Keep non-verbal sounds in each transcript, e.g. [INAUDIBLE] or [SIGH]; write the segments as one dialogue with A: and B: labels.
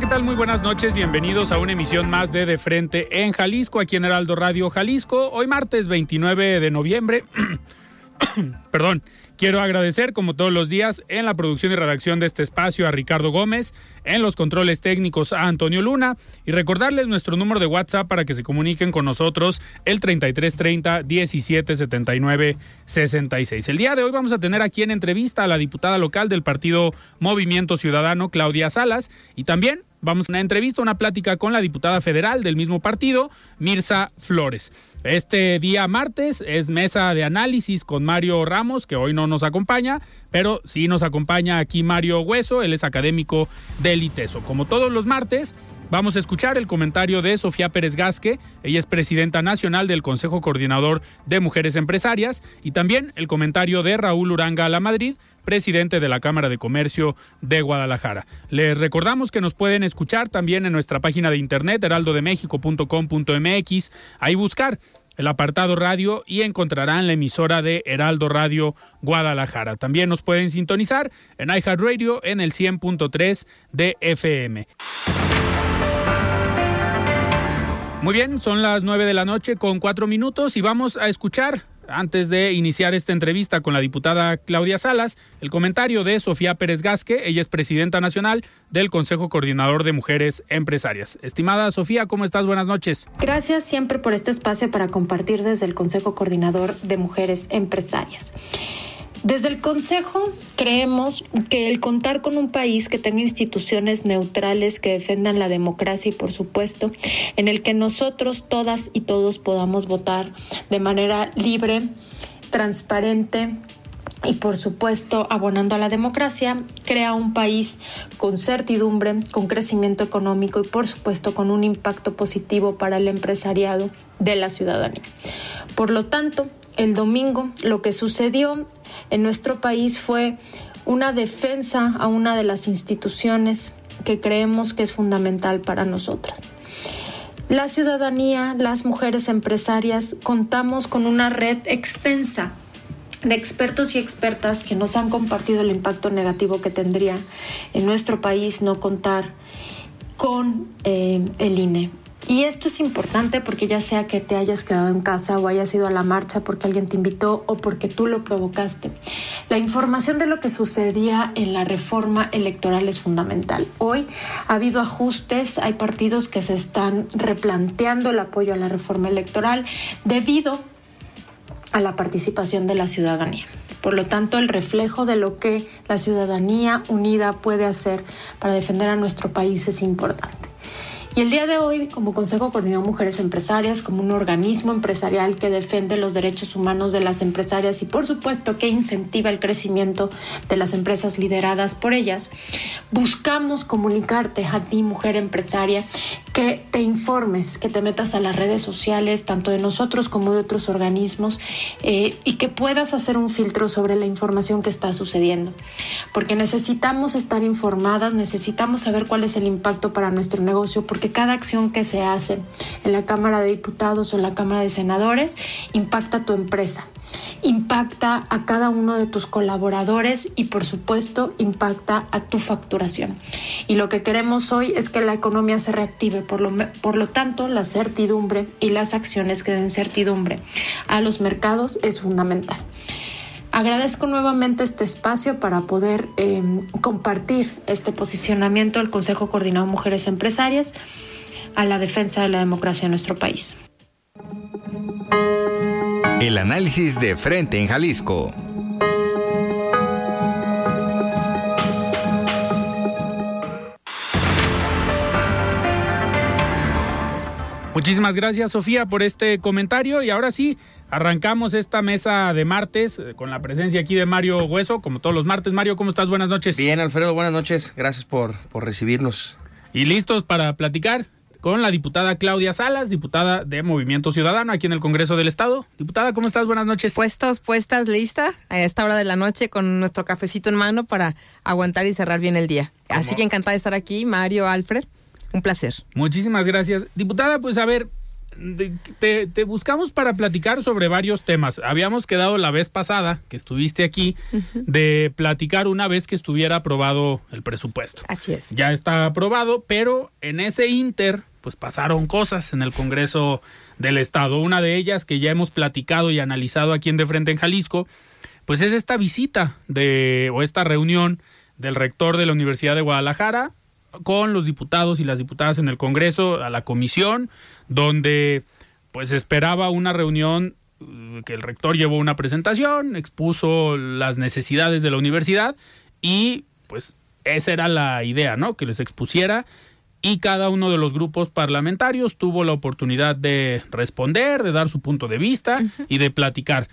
A: ¿Qué tal? Muy buenas noches. Bienvenidos a una emisión más de De Frente en Jalisco, aquí en Heraldo Radio Jalisco. Hoy martes 29 de noviembre. [CLEARS THROAT] Perdón. Quiero agradecer, como todos los días, en la producción y redacción de este espacio a Ricardo Gómez, en los controles técnicos a Antonio Luna y recordarles nuestro número de WhatsApp para que se comuniquen con nosotros el 3330 1779 66. El día de hoy vamos a tener aquí en entrevista a la diputada local del partido Movimiento Ciudadano, Claudia Salas, y también vamos a una entrevista, una plática con la diputada federal del mismo partido, Mirza Flores. Este día martes es mesa de análisis con Mario Ramos, que hoy no nos acompaña, pero sí nos acompaña aquí Mario Hueso, él es académico del ITESO. Como todos los martes, Vamos a escuchar el comentario de Sofía Pérez Gasque, ella es presidenta nacional del Consejo Coordinador de Mujeres Empresarias, y también el comentario de Raúl Uranga La Madrid, presidente de la Cámara de Comercio de Guadalajara. Les recordamos que nos pueden escuchar también en nuestra página de internet heraldodemexico.com.mx, ahí buscar el apartado radio y encontrarán la emisora de Heraldo Radio Guadalajara. También nos pueden sintonizar en iHeartRadio en el 100.3 de FM. Muy bien, son las 9 de la noche con cuatro minutos y vamos a escuchar antes de iniciar esta entrevista con la diputada Claudia Salas, el comentario de Sofía Pérez Gasque, ella es presidenta nacional del Consejo Coordinador de Mujeres Empresarias. Estimada Sofía, ¿cómo estás? Buenas noches.
B: Gracias siempre por este espacio para compartir desde el Consejo Coordinador de Mujeres Empresarias. Desde el Consejo creemos que el contar con un país que tenga instituciones neutrales que defendan la democracia y por supuesto en el que nosotros todas y todos podamos votar de manera libre, transparente, y por supuesto abonando a la democracia, crea un país con certidumbre, con crecimiento económico y por supuesto con un impacto positivo para el empresariado de la ciudadanía. Por lo tanto, el domingo lo que sucedió en nuestro país fue una defensa a una de las instituciones que creemos que es fundamental para nosotras. La ciudadanía, las mujeres empresarias, contamos con una red extensa de expertos y expertas que nos han compartido el impacto negativo que tendría en nuestro país no contar con eh, el INE. Y esto es importante porque ya sea que te hayas quedado en casa o hayas ido a la marcha porque alguien te invitó o porque tú lo provocaste. La información de lo que sucedía en la reforma electoral es fundamental. Hoy ha habido ajustes, hay partidos que se están replanteando el apoyo a la reforma electoral debido a la participación de la ciudadanía. Por lo tanto, el reflejo de lo que la ciudadanía unida puede hacer para defender a nuestro país es importante. Y el día de hoy, como Consejo Coordinador Mujeres Empresarias, como un organismo empresarial que defiende los derechos humanos de las empresarias y por supuesto que incentiva el crecimiento de las empresas lideradas por ellas, buscamos comunicarte a ti, mujer empresaria, que te informes, que te metas a las redes sociales, tanto de nosotros como de otros organismos, eh, y que puedas hacer un filtro sobre la información que está sucediendo. Porque necesitamos estar informadas, necesitamos saber cuál es el impacto para nuestro negocio, porque cada acción que se hace en la Cámara de Diputados o en la Cámara de Senadores impacta a tu empresa impacta a cada uno de tus colaboradores y por supuesto impacta a tu facturación. Y lo que queremos hoy es que la economía se reactive, por lo, por lo tanto la certidumbre y las acciones que den certidumbre a los mercados es fundamental. Agradezco nuevamente este espacio para poder em, compartir este posicionamiento del Consejo Coordinado Mujeres Empresarias a la defensa de la democracia en nuestro país.
C: El análisis de frente en Jalisco.
A: Muchísimas gracias Sofía por este comentario y ahora sí, arrancamos esta mesa de martes eh, con la presencia aquí de Mario Hueso, como todos los martes. Mario, ¿cómo estás? Buenas noches.
D: Bien, Alfredo, buenas noches. Gracias por, por recibirnos.
A: Y listos para platicar con la diputada Claudia Salas, diputada de Movimiento Ciudadano aquí en el Congreso del Estado. Diputada, ¿cómo estás? Buenas noches.
E: Puestos, puestas, lista a esta hora de la noche con nuestro cafecito en mano para aguantar y cerrar bien el día. Así que encantada de estar aquí, Mario, Alfred. Un placer.
A: Muchísimas gracias. Diputada, pues a ver, te, buscamos para platicar sobre varios temas. Habíamos quedado la vez pasada que estuviste aquí de platicar una vez que estuviera aprobado el presupuesto.
E: Así es.
A: Ya está aprobado, pero en ese inter, pues pasaron cosas en el Congreso del Estado. Una de ellas que ya hemos platicado y analizado aquí en De Frente en Jalisco, pues es esta visita de o esta reunión del rector de la Universidad de Guadalajara con los diputados y las diputadas en el Congreso a la comisión donde pues esperaba una reunión eh, que el rector llevó una presentación, expuso las necesidades de la universidad y pues esa era la idea, ¿no? Que les expusiera y cada uno de los grupos parlamentarios tuvo la oportunidad de responder, de dar su punto de vista y de platicar.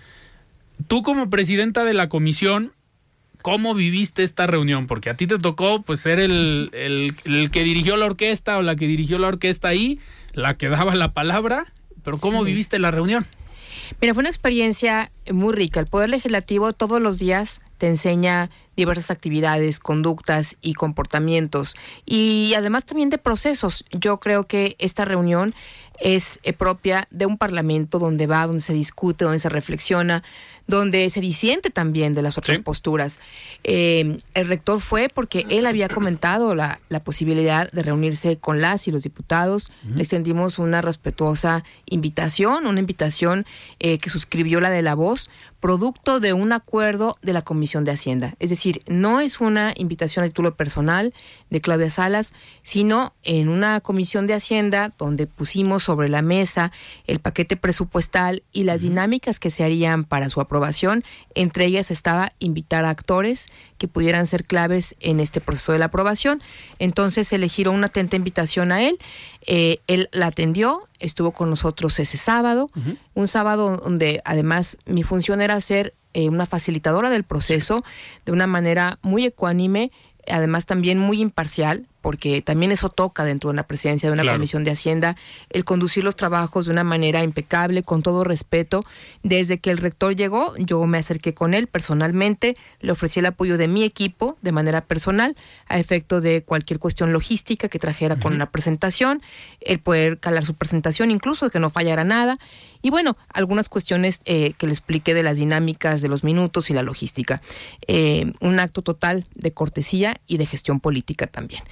A: Tú como presidenta de la comisión, ¿cómo viviste esta reunión? Porque a ti te tocó pues ser el, el que dirigió la orquesta o la que dirigió la orquesta ahí la que daba la palabra, pero ¿cómo viviste la reunión?
E: Mira, fue una experiencia muy rica. El Poder Legislativo todos los días te enseña diversas actividades, conductas y comportamientos y además también de procesos. Yo creo que esta reunión es eh, propia de un parlamento donde va, donde se discute, donde se reflexiona, donde se disiente también de las otras posturas. Eh, el rector fue porque él había comentado la, posibilidad de reunirse con las y los diputados. Le extendimos una respetuosa invitación, una invitación eh, que suscribió la de la voz, producto de un acuerdo de la Comisión de Hacienda. Es decir, no es una invitación a título personal de Claudia Salas, sino en una Comisión de Hacienda donde pusimos sobre la mesa el paquete presupuestal y las dinámicas que se harían para su aprobación. Entre ellas estaba invitar a actores que pudieran ser claves en este proceso de la aprobación. Entonces se le giró una atenta invitación a él. Eh, él la atendió, estuvo con nosotros ese sábado, un sábado donde además mi función era ser eh, una facilitadora del proceso de una manera muy ecuánime, además también muy imparcial, porque también eso toca dentro de una presidencia de una comisión de Hacienda, el conducir los trabajos de una manera impecable, con todo respeto. Desde que el rector llegó, yo me acerqué con él personalmente, le ofrecí el apoyo de mi equipo de manera personal, a efecto de cualquier cuestión logística que trajera con la presentación, el poder calar su presentación, incluso de que no fallara nada. Y bueno, algunas cuestiones eh, que le expliqué de las dinámicas de los minutos y la logística. Eh, un acto total de cortesía y de gestión política también.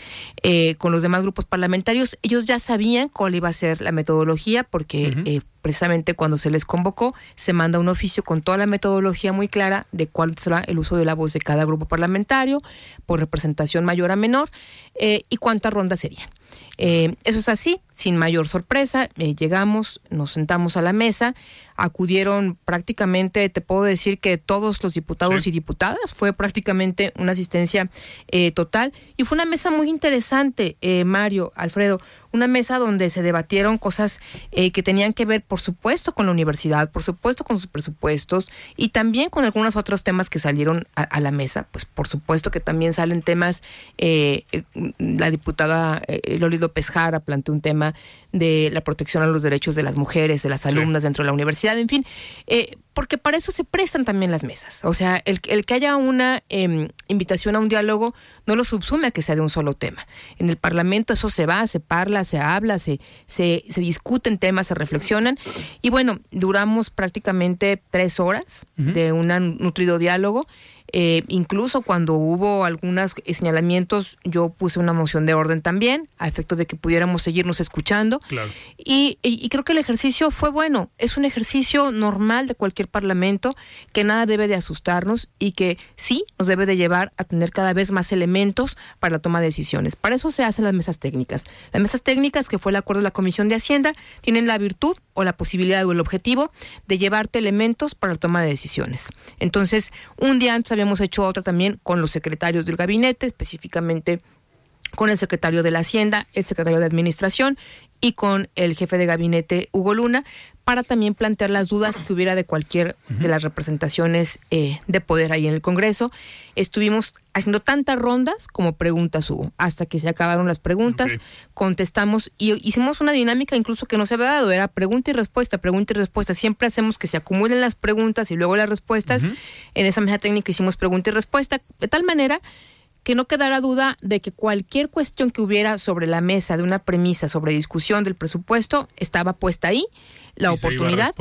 E: Eh, con los demás grupos parlamentarios. Ellos ya sabían cuál iba a ser la metodología porque eh, precisamente cuando se les convocó se manda un oficio con toda la metodología muy clara de cuál será el uso de la voz de cada grupo parlamentario por representación mayor a menor eh, y cuántas rondas serían. eso es así, sin mayor sorpresa. llegamos, nos sentamos a la mesa, acudieron prácticamente, te puedo decir que todos los diputados y diputadas, fue prácticamente una asistencia eh, total. Y fue una mesa muy interesante, eh, Mario, Alfredo, una mesa donde se debatieron cosas eh, que tenían que ver, por supuesto, con la universidad, por supuesto, con sus presupuestos y también con algunos otros temas que salieron a, la mesa. Pues, por supuesto que también salen temas, la diputada Loli López Jara planteó un tema de la protección a los derechos de las mujeres, de las alumnas dentro de la universidad, en fin. Eh, porque para eso se prestan también las mesas. O sea, el, el que haya una em, invitación a un diálogo no lo subsume a que sea de un solo tema. En el Parlamento eso se va, se parla, se habla, se, se, se discuten temas, se reflexionan. Y bueno, duramos prácticamente tres horas de un nutrido diálogo. Eh, incluso cuando hubo algunos señalamientos, yo puse una moción de orden también, a efecto de que pudiéramos seguirnos escuchando. Y, creo que el ejercicio fue bueno. Es un ejercicio normal de cualquier parlamento, que nada debe de asustarnos y que sí nos debe de llevar a tener cada vez más elementos para la toma de decisiones. Para eso se hacen las mesas técnicas. Las mesas técnicas, que fue el acuerdo de la Comisión de Hacienda, tienen la virtud o la posibilidad o el objetivo de llevarte elementos para la toma de decisiones. Entonces, un día antes habíamos hecho otra también con los secretarios del gabinete, específicamente con el secretario de la Hacienda, el secretario de Administración y con el jefe de gabinete Hugo Luna, para también plantear las dudas que hubiera de cualquier de las representaciones eh, de poder ahí en el Congreso. Estuvimos haciendo tantas rondas como preguntas hubo, hasta que se acabaron las preguntas, contestamos y hicimos una dinámica incluso que no se había dado, era pregunta y respuesta, pregunta y respuesta. Siempre hacemos que se acumulen las preguntas y luego las respuestas. En esa mesa técnica hicimos pregunta y respuesta, de tal manera que no quedara duda de que cualquier cuestión que hubiera sobre la mesa de una premisa sobre discusión del presupuesto estaba puesta ahí la oportunidad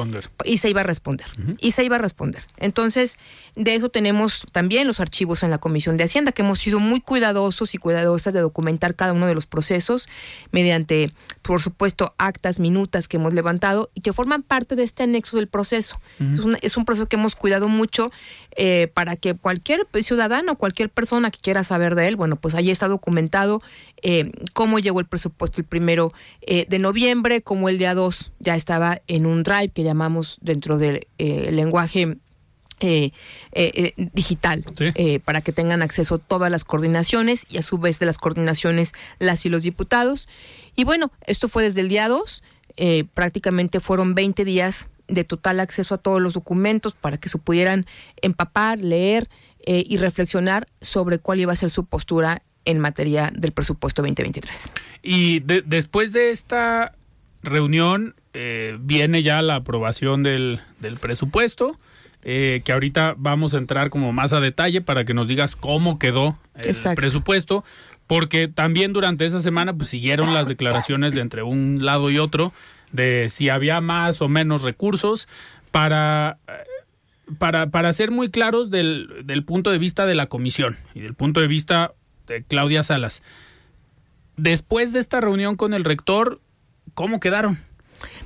E: y se iba a responder. Y se iba a responder. Entonces, de eso tenemos también los archivos en la Comisión de Hacienda, que hemos sido muy cuidadosos y cuidadosas de documentar cada uno de los procesos mediante, por supuesto, actas, minutas que hemos levantado y que forman parte de este anexo del proceso. es, un, proceso que hemos cuidado mucho eh, para que cualquier ciudadano, cualquier persona que quiera saber de él, bueno, pues ahí está documentado eh, cómo llegó el presupuesto el primero eh, de noviembre, cómo el día 2 ya estaba en un drive que llamamos dentro del eh, lenguaje digital para que tengan acceso a todas las coordinaciones y a su vez de las coordinaciones las y los diputados. Y bueno, esto fue desde el día 2, prácticamente fueron 20 días de total acceso a todos los documentos para que se pudieran empapar, leer y reflexionar sobre cuál iba a ser su postura en materia del presupuesto 2023.
A: Y después de esta reunión eh, viene ya la aprobación del, presupuesto, eh, que ahorita vamos a entrar como más a detalle para que nos digas cómo quedó el presupuesto, porque también durante esa semana pues siguieron las declaraciones de entre un lado y otro de si había más o menos recursos para... Para, para ser muy claros del, del punto de vista de la comisión y del punto de vista este, Claudia Salas. Después de esta reunión con el rector, ¿cómo quedaron?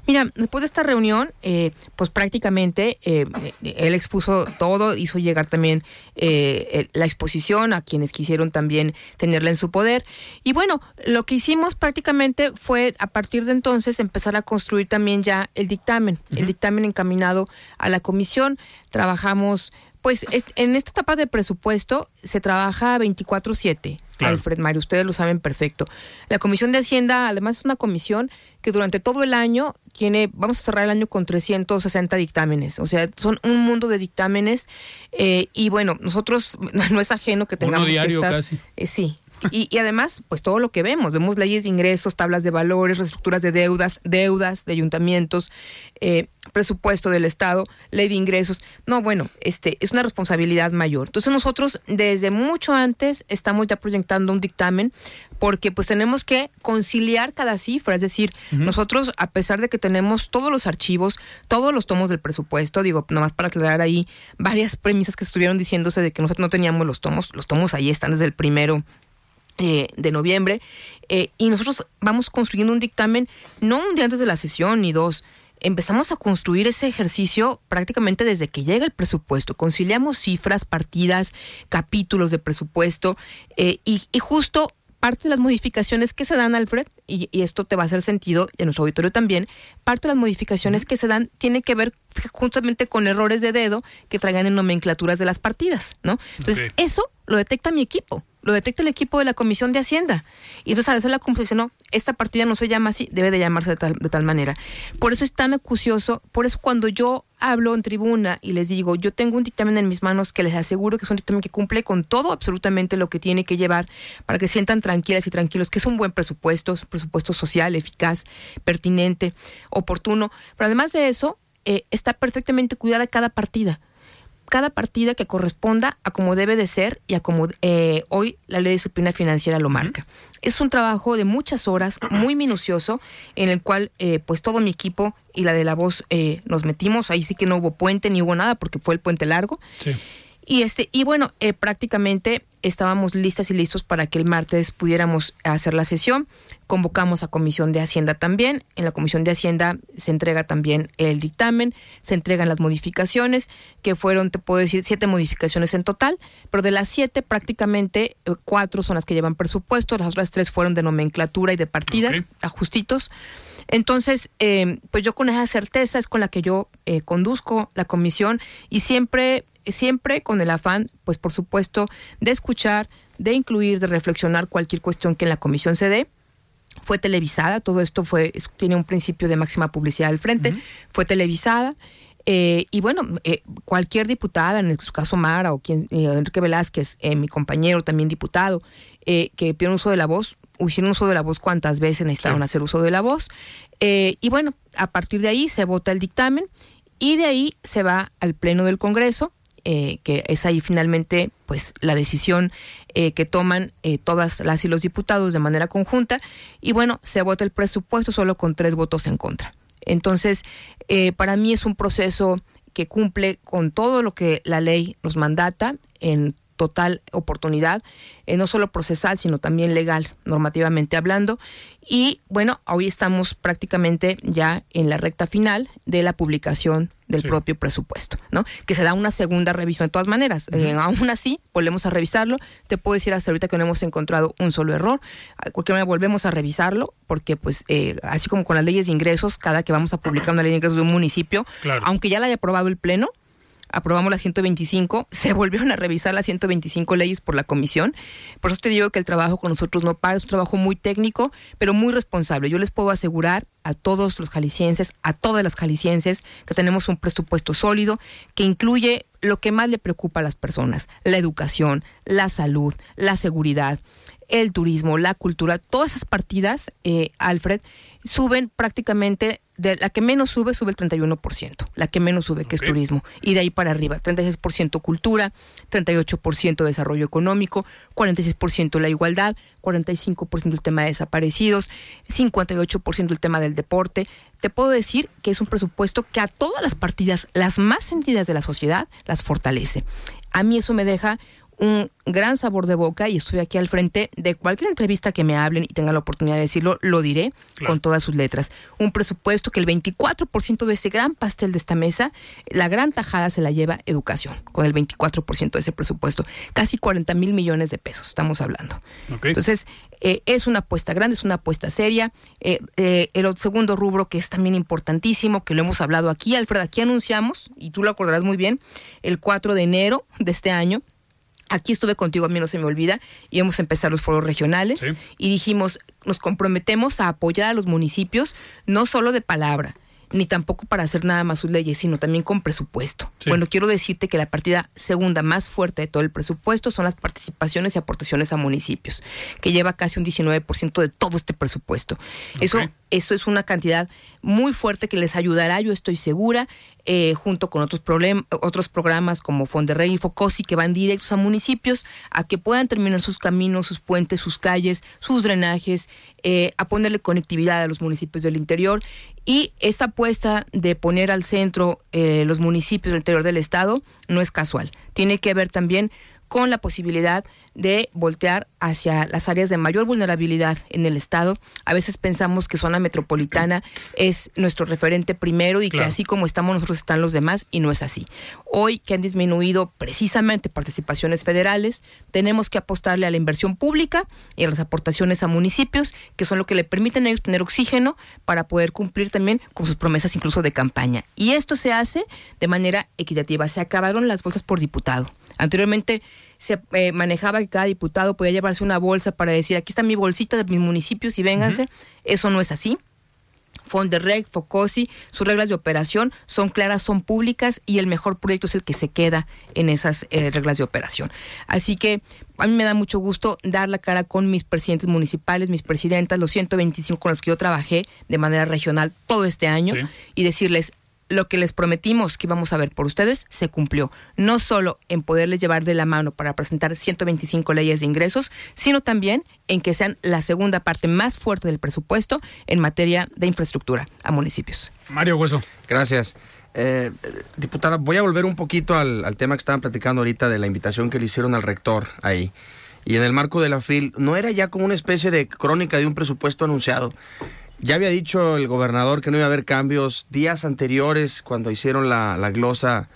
E: Mira, después de esta reunión, eh, pues prácticamente eh, él expuso todo, hizo llegar también eh, la exposición a quienes quisieron también tenerla en su poder. Y bueno, lo que hicimos prácticamente fue a partir de entonces empezar a construir también ya el dictamen, el dictamen encaminado a la comisión. Trabajamos pues en esta etapa de presupuesto se trabaja 24/7. Alfred Mario, ustedes lo saben perfecto. La Comisión de Hacienda, además, es una comisión que durante todo el año tiene, vamos a cerrar el año con 360 dictámenes, o sea, son un mundo de dictámenes eh, y bueno, nosotros [LAUGHS] no es ajeno que tengamos que estar, eh, sí, y, además, pues todo lo que vemos, vemos leyes de ingresos, tablas de valores, reestructuras de deudas, deudas de ayuntamientos, eh, presupuesto del Estado, ley de ingresos. No, bueno, este es una responsabilidad mayor. Entonces nosotros desde mucho antes estamos ya proyectando un dictamen porque pues tenemos que conciliar cada cifra, es decir, nosotros a pesar de que tenemos todos los archivos, todos los tomos del presupuesto, digo, nomás para aclarar ahí varias premisas que estuvieron diciéndose de que nosotros no teníamos los tomos, los tomos ahí están desde el primero eh, de noviembre, eh, y nosotros vamos construyendo un dictamen, no un día antes de la sesión ni dos, empezamos a construir ese ejercicio prácticamente desde que llega el presupuesto. Conciliamos cifras, partidas, capítulos de presupuesto eh, y, justo parte de las modificaciones que se dan, Alfred, y, esto te va a hacer sentido, y en nuestro auditorio también, parte de las modificaciones que se dan tiene que ver justamente con errores de dedo que traigan en nomenclaturas de las partidas, ¿no? Entonces, eso lo detecta mi equipo lo detecta el equipo de la Comisión de Hacienda. Y entonces a veces la Comisión no, esta partida no se llama así, debe de llamarse de tal, de tal manera. Por eso es tan acucioso, por eso cuando yo hablo en tribuna y les digo, yo tengo un dictamen en mis manos que les aseguro que es un dictamen que cumple con todo absolutamente lo que tiene que llevar para que sientan tranquilas y tranquilos, que es un buen presupuesto, es un presupuesto social, eficaz, pertinente, oportuno. Pero además de eso, eh, está perfectamente cuidada cada partida cada partida que corresponda a como debe de ser y a como eh, hoy la ley de disciplina financiera lo marca. Es un trabajo de muchas horas, muy minucioso, en el cual eh, pues todo mi equipo y la de la voz eh, nos metimos. Ahí sí que no hubo puente ni hubo nada porque fue el puente largo.
A: Sí.
E: Y este, y bueno, eh, prácticamente estábamos listas y listos para que el martes pudiéramos hacer la sesión. Convocamos a Comisión de Hacienda también. En la Comisión de Hacienda se entrega también el dictamen, se entregan las modificaciones, que fueron, te puedo decir, siete modificaciones en total, pero de las siete, prácticamente eh, cuatro son las que llevan presupuesto, las otras tres fueron de nomenclatura y de partidas, ajustitos. Entonces, eh, pues yo con esa certeza es con la que yo eh, conduzco la comisión y siempre, siempre con el afán, pues por supuesto, de escuchar, de incluir, de reflexionar cualquier cuestión que en la comisión se dé. Fue televisada, todo esto fue tiene un principio de máxima publicidad al frente, fue televisada. eh, y bueno, eh, cualquier diputada, en su caso Mara o quien, eh, Enrique Velázquez, eh, mi compañero también diputado, eh, que pidieron uso de la voz, hicieron uso de la voz cuántas veces necesitaron
A: Sí.
E: hacer uso de la voz. Eh, y bueno, a partir de ahí se vota el dictamen y de ahí se va al Pleno del Congreso, eh, que es ahí finalmente pues la decisión eh, que toman eh, todas las y los diputados de manera conjunta. Y bueno, se vota el presupuesto solo con tres votos en contra. Entonces, para mí es un proceso que cumple con todo lo que la ley nos mandata en total oportunidad, eh, no solo procesal, sino también legal, normativamente hablando. Y bueno, hoy estamos prácticamente ya en la recta final de la publicación del
A: Sí.
E: propio presupuesto, ¿no? Que se da una segunda revisión de todas maneras. Eh, aún así, volvemos a revisarlo. Te puedo decir hasta ahorita que no hemos encontrado un solo error. A cualquier manera volvemos a revisarlo, porque pues eh, así como con las leyes de ingresos, cada que vamos a publicar una ley de ingresos de un municipio,
A: Claro.
E: aunque ya la haya aprobado el Pleno, aprobamos la 125, se volvieron a revisar las 125 leyes por la comisión. Por eso te digo que el trabajo con nosotros no para, es un trabajo muy técnico, pero muy responsable. Yo les puedo asegurar a todos los jaliscienses, a todas las jaliscienses, que tenemos un presupuesto sólido que incluye lo que más le preocupa a las personas, la educación, la salud, la seguridad, el turismo, la cultura, todas esas partidas, eh, Alfred, suben prácticamente, de la que menos sube, sube el 31%, la que menos sube, que es turismo, y de ahí para arriba, 36% cultura, 38% desarrollo económico, 46% la igualdad, 45% el tema de desaparecidos, 58% el tema del deporte. Te puedo decir que es un presupuesto que a todas las partidas, las más sentidas de la sociedad, las fortalece. A mí eso me deja un gran sabor de boca y estoy aquí al frente de cualquier entrevista que me hablen y tenga la oportunidad de decirlo, lo diré
A: Claro.
E: con todas sus letras. Un presupuesto que el 24% de ese gran pastel de esta mesa, la gran tajada se la lleva educación, con el 24% de ese presupuesto. Casi 40 mil millones de pesos, estamos hablando. Entonces, eh, es una apuesta grande, es una apuesta seria. Eh, eh, el segundo rubro que es también importantísimo, que lo hemos hablado aquí, Alfred, aquí anunciamos, y tú lo acordarás muy bien, el 4 de enero de este año. Aquí estuve contigo, a mí no se me olvida, y vamos a empezar los foros regionales
A: Sí.
E: y dijimos, nos comprometemos a apoyar a los municipios, no solo de palabra, ni tampoco para hacer nada más sus leyes, sino también con presupuesto.
A: Sí.
E: Bueno, quiero decirte que la partida segunda más fuerte de todo el presupuesto son las participaciones y aportaciones a municipios, que lleva casi un 19% de todo este presupuesto. Eso, eso es una cantidad muy fuerte que les ayudará, yo estoy segura, eh, junto con otros, otros programas como Fonderrey y Focosi que van directos a municipios a que puedan terminar sus caminos, sus puentes, sus calles, sus drenajes, eh, a ponerle conectividad a los municipios del interior. Y esta apuesta de poner al centro eh, los municipios del interior del estado no es casual. Tiene que ver también con la posibilidad de voltear hacia las áreas de mayor vulnerabilidad en el Estado. A veces pensamos que zona metropolitana es nuestro referente primero y
A: Claro.
E: que así como estamos nosotros están los demás y no es así. Hoy que han disminuido precisamente participaciones federales, tenemos que apostarle a la inversión pública y a las aportaciones a municipios, que son lo que le permiten a ellos tener oxígeno para poder cumplir también con sus promesas incluso de campaña. Y esto se hace de manera equitativa. Se acabaron las bolsas por diputado. Anteriormente se eh, manejaba que cada diputado podía llevarse una bolsa para decir, aquí está mi bolsita de mis municipios y vénganse. Eso no es así. Fonderreg, Focosi, sus reglas de operación son claras, son públicas y el mejor proyecto es el que se queda en esas eh, reglas de operación. Así que a mí me da mucho gusto dar la cara con mis presidentes municipales, mis presidentas, los 125 con los que yo trabajé de manera regional todo este año
A: Sí.
E: y decirles, lo que les prometimos que íbamos a ver por ustedes se cumplió. No solo en poderles llevar de la mano para presentar 125 leyes de ingresos, sino también en que sean la segunda parte más fuerte del presupuesto en materia de infraestructura a municipios.
A: Mario Hueso.
D: Gracias. Eh, diputada, voy a volver un poquito al, al tema que estaban platicando ahorita de la invitación que le hicieron al rector ahí. Y en el marco de la FIL, ¿no era ya como una especie de crónica de un presupuesto anunciado? Ya había dicho el gobernador que no iba a haber cambios días anteriores cuando hicieron la, la glosa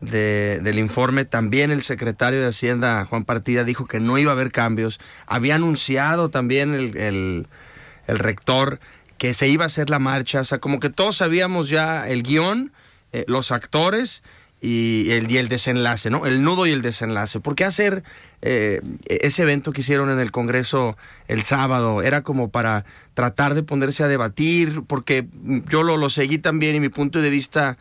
D: de- del informe. También el secretario de Hacienda, Juan Partida, dijo que no iba a haber cambios. Había anunciado también el, el- rector que se iba a hacer la marcha. O sea, como que todos sabíamos ya el guion, eh, los actores y el, el desenlace, ¿no? El nudo y el desenlace. ¿Por qué hacer eh, ese evento que hicieron en el Congreso el sábado? Era como para tratar de ponerse a debatir, porque yo lo, lo seguí también y mi punto de vista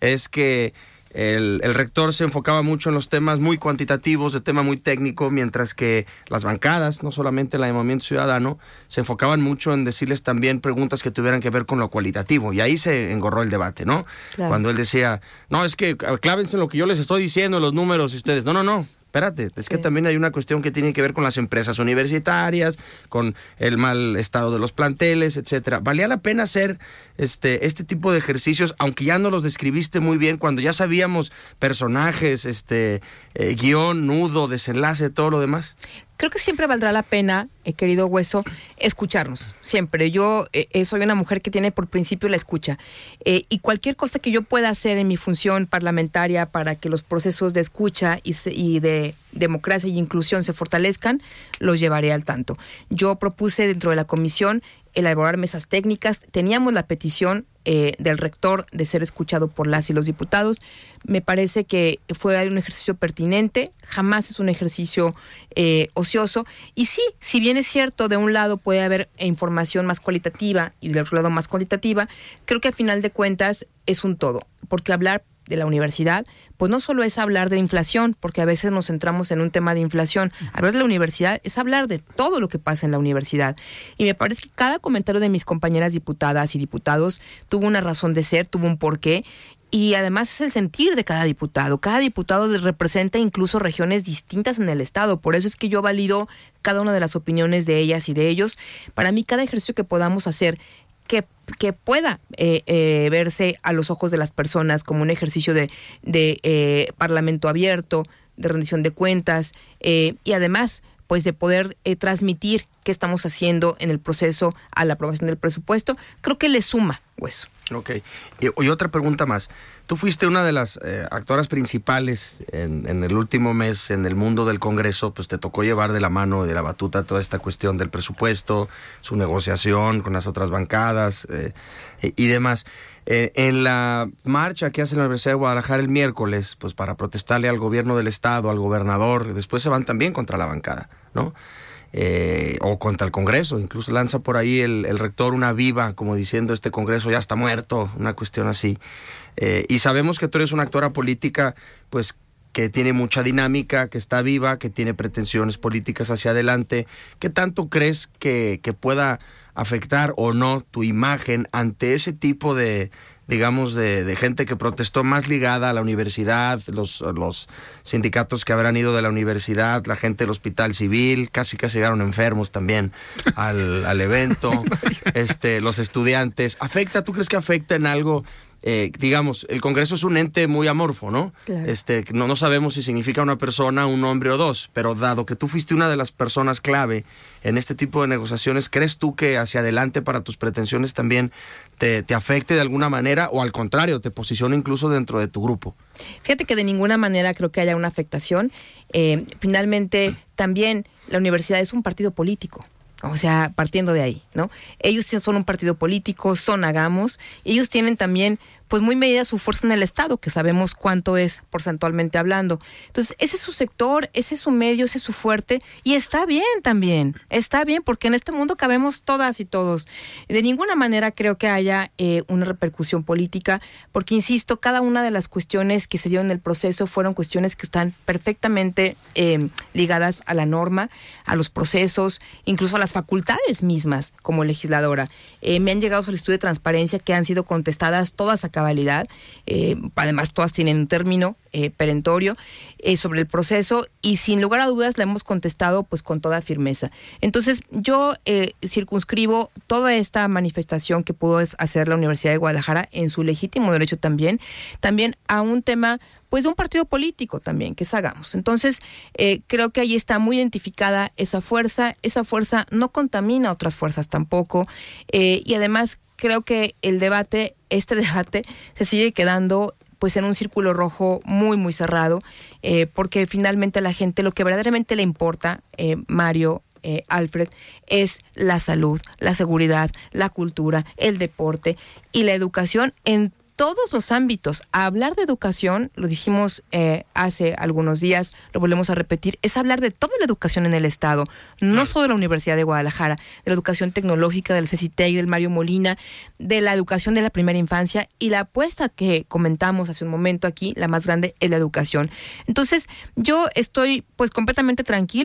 D: es que el, el rector se enfocaba mucho en los temas muy cuantitativos, de tema muy técnico, mientras que las bancadas, no solamente la de Movimiento Ciudadano, se enfocaban mucho en decirles también preguntas que tuvieran que ver con lo cualitativo. Y ahí se engorró el debate, ¿no?
E: Claro.
D: Cuando él decía, no, es que eh, clávense en lo que yo les estoy diciendo, los números, y ustedes, no, no, no. Espérate, es que también hay una cuestión que tiene que ver con las empresas universitarias, con el mal estado de los planteles, etcétera. Valía la pena hacer este este tipo de ejercicios, aunque ya no los describiste muy bien, cuando ya sabíamos personajes, este eh, guion, nudo, desenlace, todo lo demás.
E: Creo que siempre valdrá la pena, eh, querido Hueso, escucharnos. Siempre. Yo eh, eh, soy una mujer que tiene por principio la escucha. Y cualquier cosa que yo pueda hacer en mi función parlamentaria para que los procesos de escucha y, se- y de democracia y inclusión se fortalezcan, los llevaré al tanto. Yo propuse dentro de la comisión elaborar mesas técnicas. Teníamos la petición eh, del rector de ser escuchado por las y los diputados. Me parece que fue un ejercicio pertinente, jamás es un ejercicio eh, ocioso. Y sí, si bien es cierto, de un lado puede haber información más cualitativa y del otro lado más cuantitativa, creo que al final de cuentas es un todo, porque hablar de la universidad, pues no solo es hablar de inflación, porque a veces nos centramos en un tema de inflación. Hablar de la universidad es hablar de todo lo que pasa en la universidad. Y me parece que cada comentario de mis compañeras diputadas y diputados tuvo una razón de ser, tuvo un porqué. Y además es el sentir de cada diputado. Cada diputado representa incluso regiones distintas en el Estado. Por eso es que yo valido cada una de las opiniones de ellas y de ellos. Para mí, cada ejercicio que podamos hacer que, pueda eh, eh, verse a los ojos de las personas como un ejercicio de, de eh, parlamento abierto, de rendición de cuentas eh, y además pues de poder eh, transmitir qué estamos haciendo en el proceso a la aprobación del presupuesto, creo que le suma hueso.
D: Ok. Y, otra pregunta más. Tú fuiste una de las eh, actoras principales en, en el último mes en el mundo del Congreso, pues te tocó llevar de la mano de la batuta toda esta cuestión del presupuesto, su negociación con las otras bancadas eh, y, y demás. Eh, en la marcha que hace la Universidad de Guadalajara el miércoles, pues para protestarle al gobierno del Estado, al gobernador, después se van también contra la bancada, ¿no? Eh, o contra el Congreso. Incluso lanza por ahí el, rector una viva, como diciendo este Congreso ya está muerto, una cuestión así. Eh, y sabemos que tú eres una actora política, pues que tiene mucha dinámica, que está viva, que tiene pretensiones políticas hacia adelante. ¿Qué tanto crees que pueda afectar o no tu imagen ante ese tipo de, digamos, de, de gente que protestó más ligada a la universidad, los, los sindicatos que habrán ido de la universidad, la gente del hospital civil, casi casi llegaron enfermos también al, al evento, [LAUGHS] este, los estudiantes. ¿Afecta? ¿Tú crees que afecta en algo? Eh, digamos, el Congreso es un ente muy amorfo, ¿no?
E: Claro.
D: Este, no, no sabemos si significa una persona, un hombre o dos, pero dado que tú fuiste una de las personas clave en este tipo de negociaciones, ¿crees tú que hacia adelante para tus pretensiones también te, te afecte de alguna manera o al contrario, te posiciona incluso dentro de tu grupo?
E: Fíjate que de ninguna manera creo que haya una afectación. Eh, finalmente, también la universidad es un partido político. O sea, partiendo de ahí, ¿no? Ellos son un partido político, son hagamos, ellos tienen también, pues muy medida su fuerza en el Estado, que sabemos cuánto es porcentualmente hablando. Entonces, ese es su sector, ese es su medio, ese es su fuerte, y está bien también, está bien, porque en este mundo cabemos todas y todos. De ninguna manera creo que haya eh, una repercusión política, porque insisto, cada una de las cuestiones que se dio en el proceso fueron cuestiones que están perfectamente eh, ligadas a la norma, a los procesos, incluso a las facultades mismas como legisladora. Eh, me han llegado solicitudes de transparencia que han sido contestadas todas a cabalidad. Eh, además, todas tienen un término eh, perentorio eh, sobre el proceso y sin lugar a dudas la hemos contestado pues con toda firmeza. Entonces, yo circunscribo toda esta manifestación que pudo hacer la Universidad de Guadalajara en su legítimo derecho también, también a un tema pues de un partido político también, que Hagamos. Entonces, eh, creo que ahí está muy identificada esa fuerza, esa fuerza no contamina otras fuerzas tampoco, eh, y además creo que el debate, este [LAUGHS] debate, se sigue quedando pues en un círculo rojo muy, muy cerrado, eh, porque finalmente a la gente lo que verdaderamente le importa, Mario, Alfred, es la salud, la seguridad, la cultura, el deporte y la educación en todos los ámbitos. hablar de educación, lo dijimos eh, hace algunos días, lo volvemos a repetir, es hablar de toda la educación en el Estado, no solo de la Universidad de Guadalajara, de la educación tecnológica, del CECITEC, del Mario Molina, de la educación de la primera infancia y la apuesta que comentamos hace un momento aquí, la más grande, es la educación. Entonces, yo estoy pues completamente tranquilo.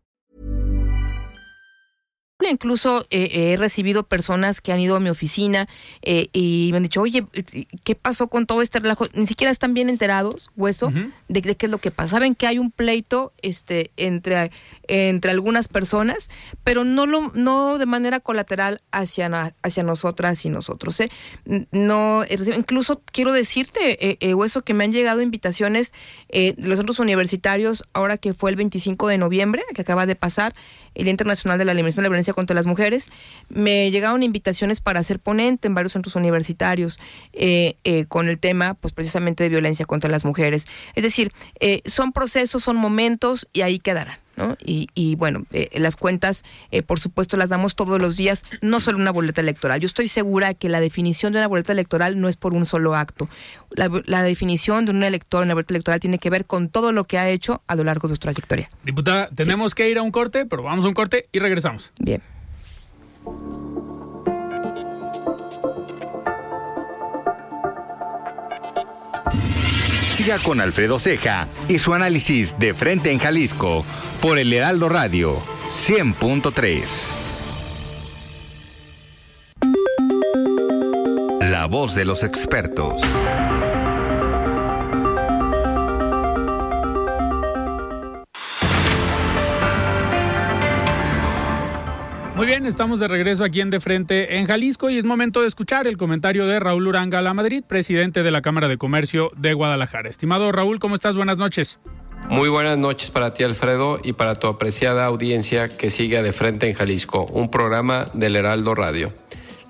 E: Incluso eh, he recibido personas que han ido a mi oficina eh, y me han dicho, oye, ¿qué pasó con todo este relajo? Ni siquiera están bien enterados, hueso, de, qué es lo que pasa. Saben que hay un pleito este, entre, entre algunas personas, pero no, lo, no de manera colateral hacia, hacia nosotras y nosotros. ¿eh? No, incluso quiero decirte, hueso, que me han llegado invitaciones de los centros universitarios ahora que fue el 25 de noviembre, que acaba de pasar, el Día Internacional de la Eliminación de la Violencia contra las Mujeres, me llegaron invitaciones para ser ponente en varios centros universitarios eh, eh, con el tema, pues precisamente de violencia contra las mujeres. Es decir, eh, son procesos, son momentos y ahí Y, bueno, eh, las cuentas, eh, por supuesto, las damos todos los días, no solo una boleta electoral. Yo estoy segura que la definición de una boleta electoral no es por un solo acto. La, definición de un elector en la boleta electoral tiene que ver con todo lo que ha hecho a lo largo de su trayectoria.
A: Diputada, tenemos que ir a un corte, pero vamos a un corte y regresamos.
E: Bien.
C: Siga con Alfredo Ceja y su análisis de frente en Jalisco por el Heraldo Radio 100.3. La voz de los expertos.
A: Estamos de regreso aquí en De Frente en Jalisco y es momento de escuchar el comentario de Raúl Uranga La Madrid, presidente de la Cámara de Comercio de Guadalajara. Estimado Raúl, ¿cómo estás? Buenas noches.
F: Muy buenas noches para ti, Alfredo, y para tu apreciada audiencia que sigue De Frente en Jalisco, un programa del Heraldo Radio.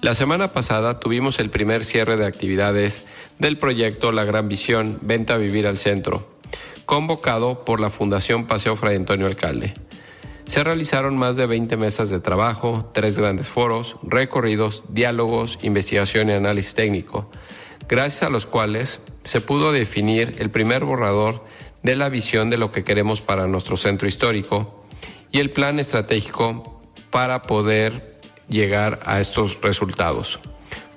F: La semana pasada tuvimos el primer cierre de actividades del proyecto La Gran Visión, Venta a Vivir al Centro, convocado por la Fundación Paseo Fray Antonio Alcalde. Se realizaron más de 20 mesas de trabajo, tres grandes foros, recorridos, diálogos, investigación y análisis técnico, gracias a los cuales se pudo definir el primer borrador de la visión de lo que queremos para nuestro centro histórico y el plan estratégico para poder llegar a estos resultados.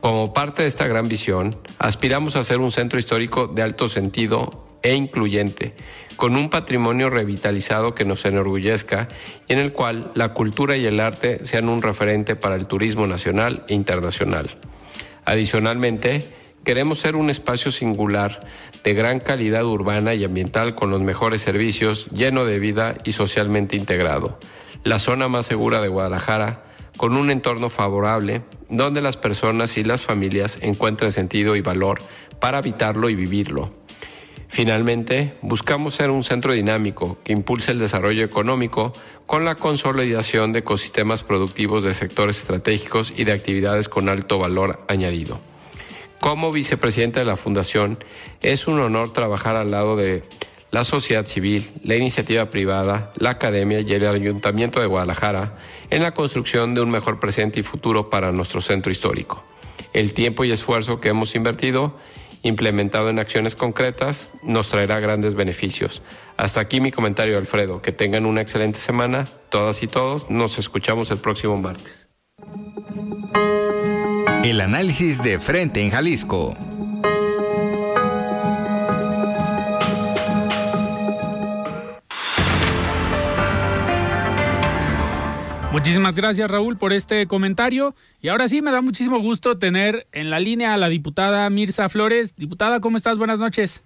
F: Como parte de esta gran visión, aspiramos a ser un centro histórico de alto sentido e incluyente, con un patrimonio revitalizado que nos enorgullezca y en el cual la cultura y el arte sean un referente para el turismo nacional e internacional. Adicionalmente, queremos ser un espacio singular de gran calidad urbana y ambiental con los mejores servicios, lleno de vida y socialmente integrado. La zona más segura de Guadalajara, con un entorno favorable donde las personas y las familias encuentren sentido y valor para habitarlo y vivirlo. Finalmente, buscamos ser un centro dinámico que impulse el desarrollo económico con la consolidación de ecosistemas productivos de sectores estratégicos y de actividades con alto valor añadido. Como vicepresidente de la Fundación, es un honor trabajar al lado de la sociedad civil, la iniciativa privada, la academia y el Ayuntamiento de Guadalajara en la construcción de un mejor presente y futuro para nuestro centro histórico. El tiempo y esfuerzo que hemos invertido implementado en acciones concretas, nos traerá grandes beneficios. Hasta aquí mi comentario, Alfredo. Que tengan una excelente semana, todas y todos. Nos escuchamos el próximo martes.
C: El análisis de frente en Jalisco.
A: Muchísimas gracias Raúl por este comentario. Y ahora sí, me da muchísimo gusto tener en la línea a la diputada Mirza Flores. Diputada, ¿cómo estás? Buenas noches.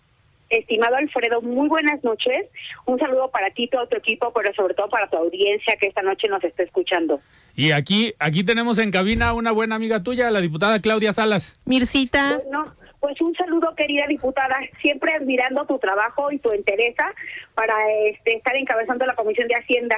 G: Estimado Alfredo, muy buenas noches. Un saludo para ti, todo tu equipo, pero sobre todo para tu audiencia que esta noche nos está escuchando.
A: Y aquí, aquí tenemos en cabina una buena amiga tuya, la diputada Claudia Salas.
E: Mircita.
G: Bueno, pues un saludo, querida diputada, siempre admirando tu trabajo y tu entereza para este, estar encabezando la Comisión de Hacienda.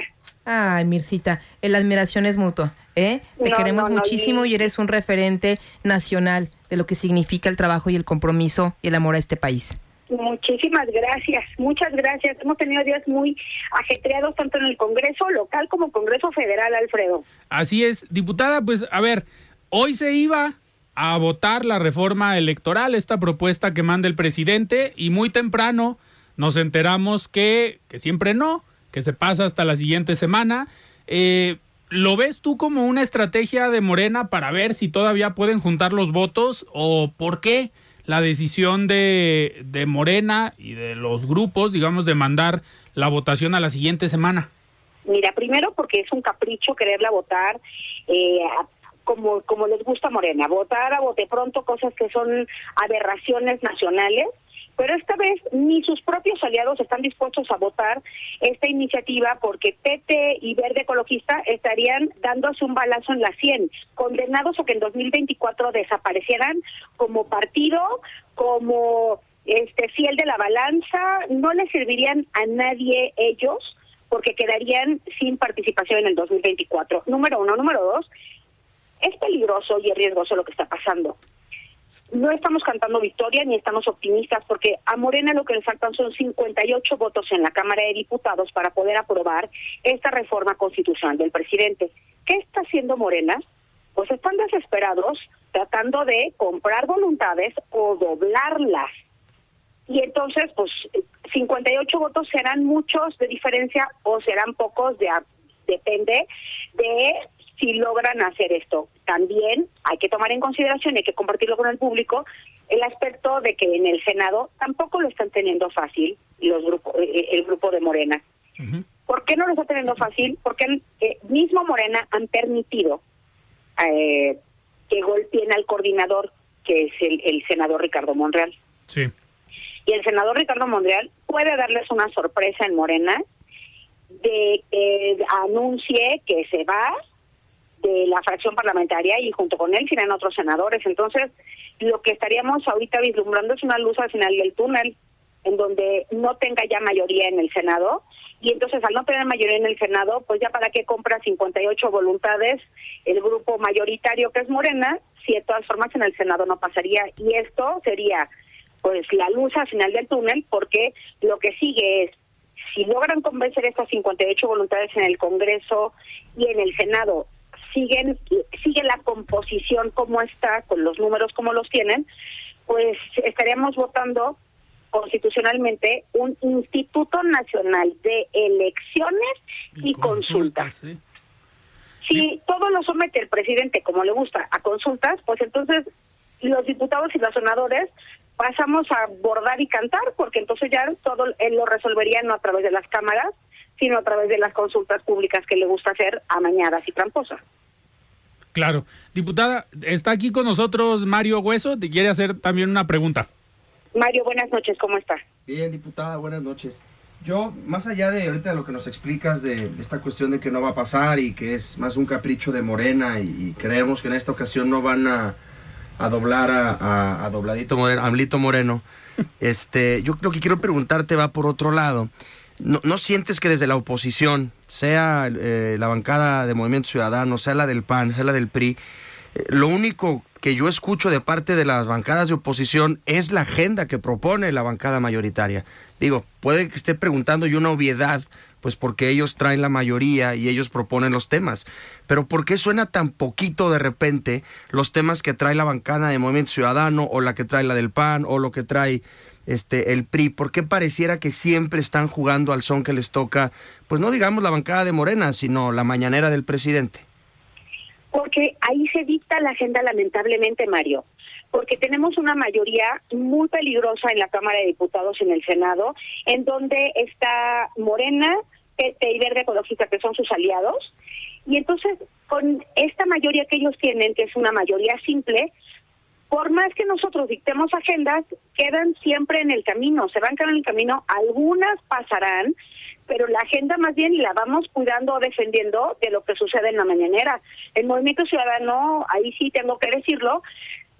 E: Ay, Mircita, la admiración es mutua, ¿eh? Te
G: No,
E: queremos
G: no, no,
E: muchísimo
G: y-
E: y eres un referente nacional de lo que significa el trabajo y el compromiso y el amor a este país.
G: Muchísimas gracias, muchas gracias. Hemos tenido días muy ajetreados tanto en el Congreso local como Congreso Federal, Alfredo.
A: Así es, diputada, pues a ver, hoy se iba a votar la reforma electoral, esta propuesta que manda el presidente, y muy temprano nos enteramos que, que siempre no, que se pasa hasta la siguiente semana. Eh, ¿Lo ves tú como una estrategia de Morena para ver si todavía pueden juntar los votos o por qué la decisión de, de Morena y de los grupos, digamos, de mandar la votación a la siguiente semana?
G: Mira, primero porque es un capricho quererla votar eh, como, como les gusta Morena, votar a bote pronto cosas que son aberraciones nacionales, pero esta vez ni sus propios aliados están dispuestos a votar esta iniciativa porque PT y Verde Ecologista estarían dándose un balazo en la 100, condenados a que en 2024 desaparecieran como partido, como este fiel de la balanza, no le servirían a nadie ellos porque quedarían sin participación en el 2024. Número uno. Número dos, es peligroso y es riesgoso lo que está pasando. No estamos cantando victoria ni estamos optimistas porque a Morena lo que le faltan son 58 votos en la Cámara de Diputados para poder aprobar esta reforma constitucional del presidente. ¿Qué está haciendo Morena? Pues están desesperados tratando de comprar voluntades o doblarlas. Y entonces, pues, 58 votos serán muchos de diferencia o serán pocos, de, depende de si logran hacer esto. También hay que tomar en consideración, hay que compartirlo con el público, el aspecto de que en el Senado tampoco lo están teniendo fácil los grupos, eh, el grupo de Morena. ¿Por qué no lo está teniendo fácil? Porque el eh, mismo Morena han permitido eh, que golpeen al coordinador, que es el, el senador Ricardo Monreal.
A: Sí.
G: Y el senador Ricardo Monreal puede darles una sorpresa en Morena de que anuncie que se va de la fracción parlamentaria y junto con él serán otros senadores. Entonces, lo que estaríamos ahorita vislumbrando es una luz al final del túnel, en donde no tenga ya mayoría en el Senado. Y entonces, al no tener mayoría en el Senado, pues ya para qué compra 58 voluntades el grupo mayoritario que es Morena, si de todas formas en el Senado no pasaría. Y esto sería, pues, la luz al final del túnel, porque lo que sigue es si logran convencer estas 58 voluntades en el Congreso y en el Senado siguen sigue la composición como está con los números como los tienen pues estaríamos votando constitucionalmente un Instituto Nacional de Elecciones y, consultas. Si todo lo somete el presidente como le gusta a consultas, pues entonces los diputados y los senadores pasamos a bordar y cantar, porque entonces ya todo él lo resolvería no a través de las cámaras, sino a través de las consultas públicas que le gusta hacer amañadas y tramposas.
A: Claro. Diputada, está aquí con nosotros Mario Hueso, te quiere hacer también una pregunta.
G: Mario, buenas noches, ¿cómo está?
D: Bien, diputada, buenas noches. Yo, más allá de ahorita lo que nos explicas de esta cuestión de que no va a pasar y que es más un capricho de Morena y, creemos que en esta ocasión no van a, doblar a, Dobladito Moreno, a Amlito Moreno, [LAUGHS] este, yo lo que quiero preguntarte va por otro lado. ¿No, sientes que desde la oposición, sea eh, la bancada de Movimiento Ciudadano, sea la del PAN, sea la del PRI, eh, lo único que yo escucho de parte de las bancadas de oposición es la agenda que propone la bancada mayoritaria. Digo, puede que esté preguntando yo una obviedad, pues porque ellos traen la mayoría y ellos proponen los temas. Pero ¿por qué suena tan poquito de repente los temas que trae la bancada de Movimiento Ciudadano o la que trae la del PAN o lo que trae este el PRI? ¿Por qué pareciera que siempre están jugando al son que les toca, pues no digamos la bancada de Morena, sino la mañanera del presidente?
G: Porque ahí se dicta la agenda lamentablemente, Mario, porque tenemos una mayoría muy peligrosa en la Cámara de Diputados y en el Senado, en donde está Morena, y Verde Ecologista, que son sus aliados, y entonces con esta mayoría que ellos tienen, que es una mayoría simple, por más que nosotros dictemos agendas, quedan siempre en el camino, se van quedando en el camino, algunas pasarán, pero la agenda más bien la vamos cuidando o defendiendo de lo que sucede en la mañanera. El Movimiento Ciudadano, ahí sí tengo que decirlo,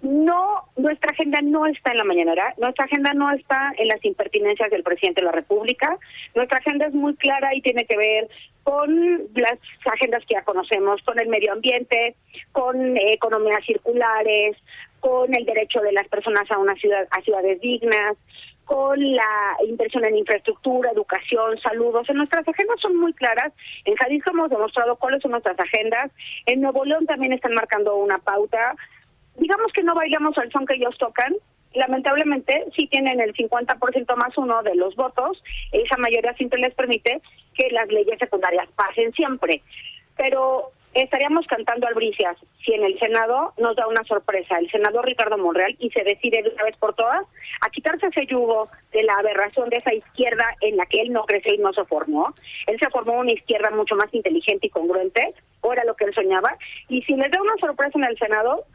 G: no, nuestra agenda no está en la mañanera, nuestra agenda no está en las impertinencias del presidente de la República, nuestra agenda es muy clara y tiene que ver con las agendas que ya conocemos, con el medio ambiente, con economías circulares, con el derecho de las personas a una ciudad, a ciudades dignas, con la inversión en infraestructura, educación, saludos. En nuestras agendas son muy claras. En Jalisco hemos demostrado cuáles son nuestras agendas. En Nuevo León también están marcando una pauta. Digamos que no bailamos al son que ellos tocan. Lamentablemente, sí tienen el 50% más uno de los votos. Esa mayoría siempre les permite que las leyes secundarias pasen siempre. Pero estaríamos cantando albricias si en el Senado nos da una sorpresa el senador Ricardo Monreal y se decide de una vez por todas a quitarse ese yugo de la aberración de esa izquierda en la que él no creció y no se formó. Él se formó una izquierda mucho más inteligente y congruente, o era lo que él soñaba, y si les da una sorpresa en el Senado,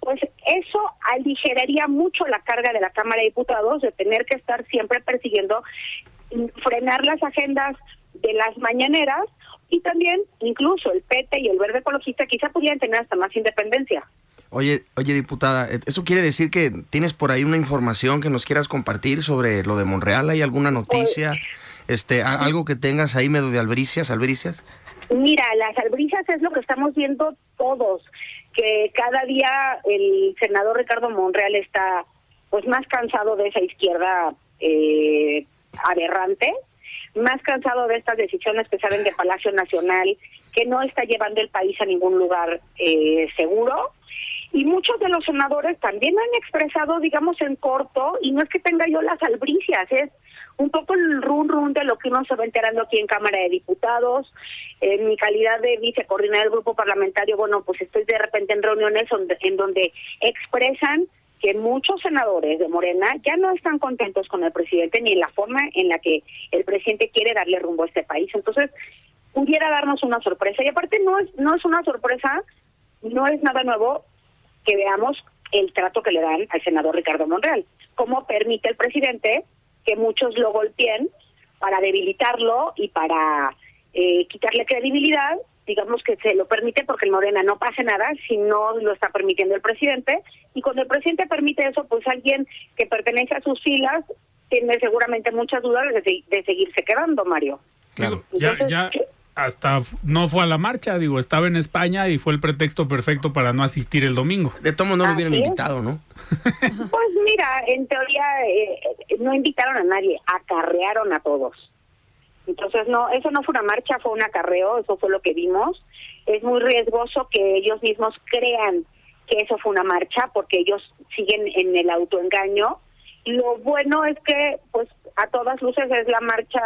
G: pues eso aligeraría mucho la carga de la Cámara de Diputados de tener que estar siempre persiguiendo frenar las agendas de las mañaneras y también incluso el PT y el Verde Ecologista quizá pudieran tener hasta más independencia.
D: Oye, oye diputada, ¿eso quiere decir que tienes por ahí una información que nos quieras compartir sobre lo de Monreal? ¿Hay alguna noticia? Pues, este, algo que tengas ahí medio de albricias, albricias?
G: Mira, las albricias es lo que estamos viendo todos, que cada día el senador Ricardo Monreal está pues más cansado de esa izquierda eh, aberrante, más cansado de estas decisiones que salen de Palacio Nacional, que no está llevando el país a ningún lugar eh, seguro. Y muchos de los senadores también han expresado, digamos, en corto, y no es que tenga yo las albricias, es un poco el run run de lo que uno se va enterando aquí en Cámara de Diputados. En mi calidad de vicecoordinador del grupo parlamentario, bueno, pues estoy de repente en reuniones en donde expresan que muchos senadores de Morena ya no están contentos con el presidente ni en la forma en la que el presidente quiere darle rumbo a este país. Entonces, pudiera darnos una sorpresa. Y aparte no es, no es una sorpresa, no es nada nuevo que veamos el trato que le dan al senador Ricardo Monreal. Cómo permite el presidente que muchos lo golpeen para debilitarlo y para eh, quitarle credibilidad digamos que se lo permite porque en Morena no pase nada si no lo está permitiendo el presidente. Y cuando el presidente permite eso, pues alguien que pertenece a sus filas tiene seguramente muchas dudas de, de seguirse quedando, Mario.
A: Claro, ya, ya hasta no fue a la marcha, digo, estaba en España y fue el pretexto perfecto para no asistir el domingo.
D: De tomo no lo hubieran invitado, ¿no?
G: Pues mira, en teoría eh, no invitaron a nadie, acarrearon a todos. Entonces, no, eso no fue una marcha, fue un acarreo, eso fue lo que vimos. Es muy riesgoso que ellos mismos crean que eso fue una marcha porque ellos siguen en el autoengaño. Lo bueno es que, pues, a todas luces es la marcha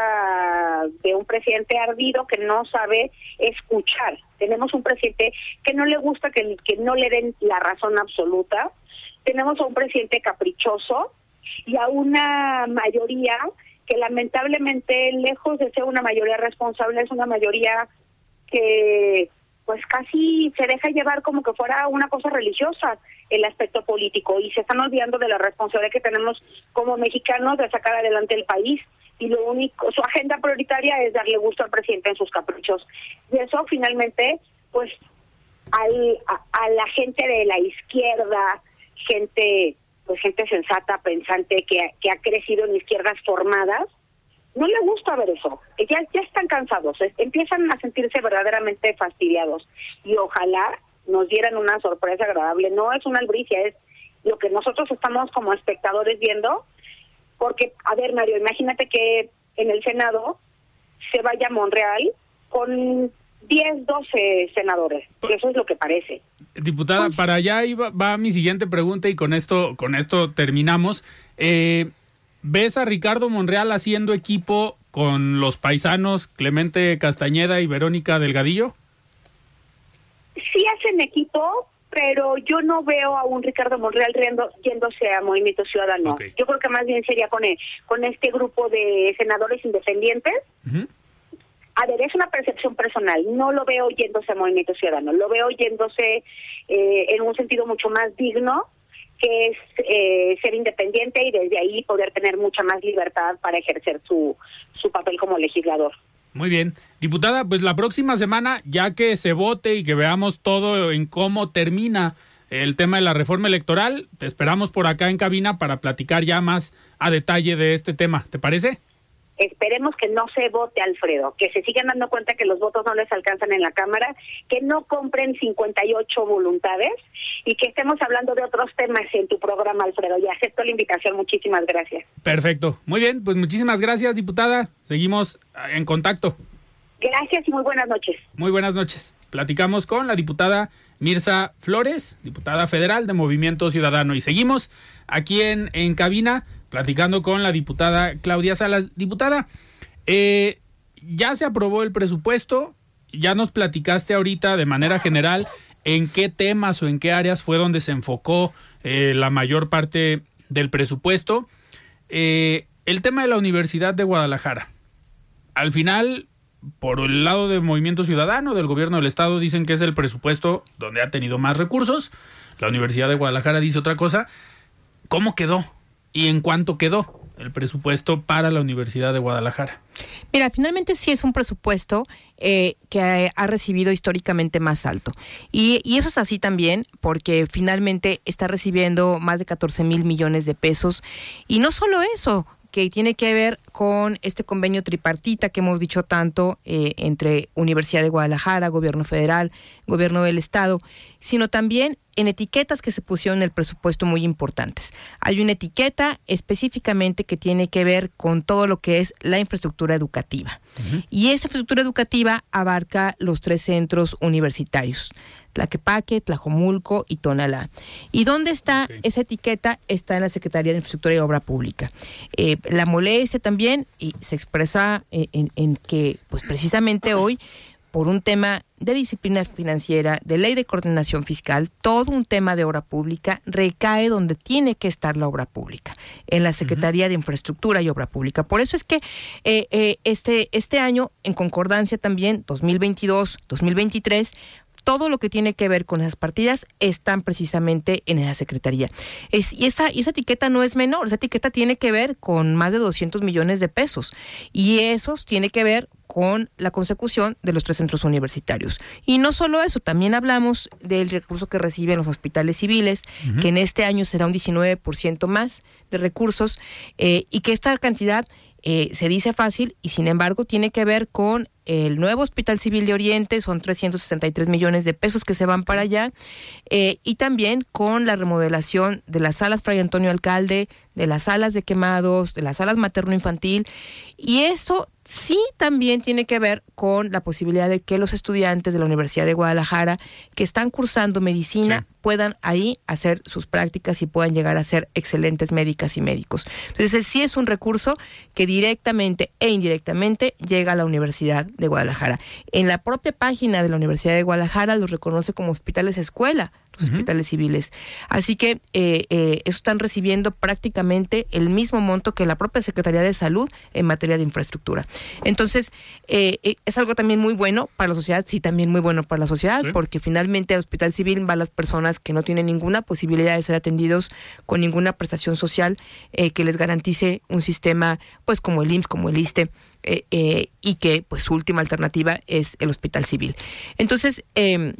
G: de un presidente ardido que no sabe escuchar. Tenemos un presidente que no le gusta que, que no le den la razón absoluta. Tenemos a un presidente caprichoso y a una mayoría que lamentablemente, lejos de ser una mayoría responsable, es una mayoría que pues casi se deja llevar como que fuera una cosa religiosa el aspecto político y se están olvidando de la responsabilidad que tenemos como mexicanos de sacar adelante el país. y lo único, su agenda prioritaria es darle gusto al presidente en sus caprichos. Y eso finalmente, pues, al, a, la gente de la izquierda, gente, pues gente sensata, pensante, que, que ha crecido en izquierdas formadas, no le gusta ver eso. Ya, ya están cansados, empiezan a sentirse verdaderamente fastidiados. Y ojalá nos dieran una sorpresa agradable. No es una albricia, es lo que nosotros estamos como espectadores viendo. Porque, a ver, Mario, imagínate que en el Senado se vaya a Monreal con 10, 12 senadores. Eso es lo que parece.
A: Diputada, para allá va mi siguiente pregunta y con esto, con esto terminamos. Eh, ¿Ves a Ricardo Monreal haciendo equipo con los paisanos Clemente Castañeda y Verónica Delgadillo?
G: Sí hacen equipo, pero yo no veo a un Ricardo Monreal riendo, yéndose a Movimiento Ciudadano. Yo creo que más bien sería con, con este grupo de senadores independientes. A ver, es una percepción personal. No lo veo yéndose a Movimiento Ciudadano. Lo veo yéndose eh, en un sentido mucho más digno que es eh, ser independiente y desde ahí poder tener mucha más libertad para ejercer su, su papel como legislador.
A: Muy bien. Diputada, pues la próxima semana, ya que se vote y que veamos todo en cómo termina el tema de la reforma electoral, te esperamos por acá en cabina para platicar ya más a detalle de este tema. ¿Te parece?
G: Esperemos que no se vote, Alfredo, que se sigan dando cuenta que los votos no les alcanzan en la Cámara, que no compren 58 voluntades y que estemos hablando de otros temas en tu programa, Alfredo. Y acepto la invitación. Muchísimas gracias.
A: Perfecto. Muy bien, pues muchísimas gracias, diputada. Seguimos en contacto.
G: Gracias y muy buenas noches.
A: Muy buenas noches. Platicamos con la diputada Mirza Flores, diputada federal de Movimiento Ciudadano. Y seguimos aquí en, en cabina platicando con la diputada Claudia Salas. Diputada, eh, ya se aprobó el presupuesto, ya nos platicaste ahorita de manera general en qué temas o en qué áreas fue donde se enfocó eh, la mayor parte del presupuesto. Eh, el tema de la Universidad de Guadalajara. Al final, por el lado del Movimiento Ciudadano, del gobierno del Estado, dicen que es el presupuesto donde ha tenido más recursos. La Universidad de Guadalajara dice otra cosa. ¿Cómo quedó? Y en cuánto quedó el presupuesto para la Universidad de Guadalajara.
E: Mira, finalmente sí es un presupuesto eh, que ha, recibido históricamente más alto. Y, y, eso es así también porque finalmente está recibiendo más de 14 mil millones de pesos. Y no solo eso, que tiene que ver con este convenio tripartita que hemos dicho tanto eh, entre Universidad de Guadalajara, Gobierno Federal, Gobierno del Estado, sino también en etiquetas que se pusieron en el presupuesto muy importantes. Hay una etiqueta específicamente que tiene que ver con todo lo que es la infraestructura educativa. Y esa infraestructura educativa abarca los tres centros universitarios, Tlaquepaque, Tlajomulco y Tonalá. ¿Y dónde está esa etiqueta? Está en la Secretaría de Infraestructura y Obra Pública. Eh, la molestia también y se expresa en, en que, pues precisamente hoy, por un tema de disciplina financiera, de ley de coordinación fiscal, todo un tema de obra pública recae donde tiene que estar la obra pública, en la Secretaría de Infraestructura y Obra Pública. Por eso es que eh, eh, este, este año, en concordancia también, 2022, 2023, todo lo que tiene que ver con esas partidas están precisamente en esa secretaría. Es, y, esa, y esa etiqueta no es menor, esa etiqueta tiene que ver con más de 200 millones de pesos. Y esos tiene que ver con la consecución de los tres centros universitarios. Y no solo eso, también hablamos del recurso que reciben los hospitales civiles, que en este año será un 19% más de recursos, eh, y que esta cantidad eh, se dice fácil y sin embargo tiene que ver con el nuevo Hospital Civil de Oriente, son 363 millones de pesos que se van para allá, eh, y también con la remodelación de las salas Fray Antonio Alcalde, de las salas de quemados, de las salas materno-infantil, y eso sí también tiene que ver con la posibilidad de que los estudiantes de la Universidad de Guadalajara que están cursando medicina puedan ahí hacer sus prácticas y puedan llegar a ser excelentes médicas y médicos. Entonces, sí es un recurso que directamente e indirectamente llega a la Universidad de Guadalajara. En la propia página de la Universidad de Guadalajara los reconoce como hospitales escuela los hospitales civiles. Así que eh, eh, eso están recibiendo prácticamente el mismo monto que la propia Secretaría de Salud en materia de infraestructura. Entonces, eh, eh, es algo también muy bueno para la sociedad, sí, también muy bueno para la sociedad,
A: Sí.
E: porque finalmente al hospital civil van las personas que no tienen ninguna posibilidad de ser atendidos con ninguna prestación social eh, que les garantice un sistema, pues como el IMSS, como el ISTE, y que pues su última alternativa es el hospital civil. Entonces, eh,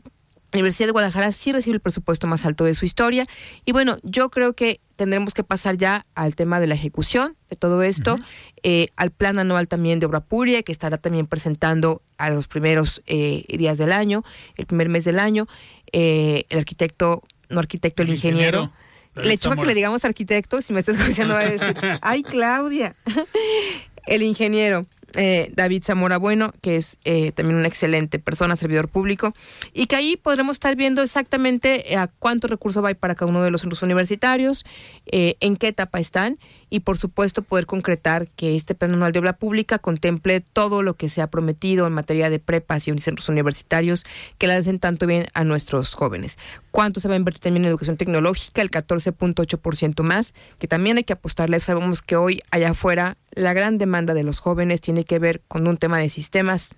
E: la Universidad de Guadalajara sí recibe el presupuesto más alto de su historia. Y bueno, yo creo que tendremos que pasar ya al tema de la ejecución de todo esto, eh, al plan anual también de obra pública, que estará también presentando a los primeros eh, días del año, el primer mes del año. Eh, el arquitecto, no arquitecto, el,
A: El
E: ingeniero. Le choca que le digamos arquitecto, si me estás escuchando va a decir, [LAUGHS] ay Claudia. [LAUGHS] el ingeniero eh, David Zamora Bueno, que es eh, también una excelente persona, servidor público, y que ahí podremos estar viendo exactamente eh, a cuánto recurso va para cada uno de los centros universitarios, eh, en qué etapa están, y por supuesto poder concretar que este plan anual de obra pública contemple todo lo que se ha prometido en materia de prepas y centros universitarios que le hacen tanto bien a nuestros jóvenes. ¿Cuánto se va a invertir también en educación tecnológica? El 14.8% más, que también hay que apostarle. Sabemos que hoy allá afuera la gran demanda de los jóvenes tiene que ver con un tema de sistemas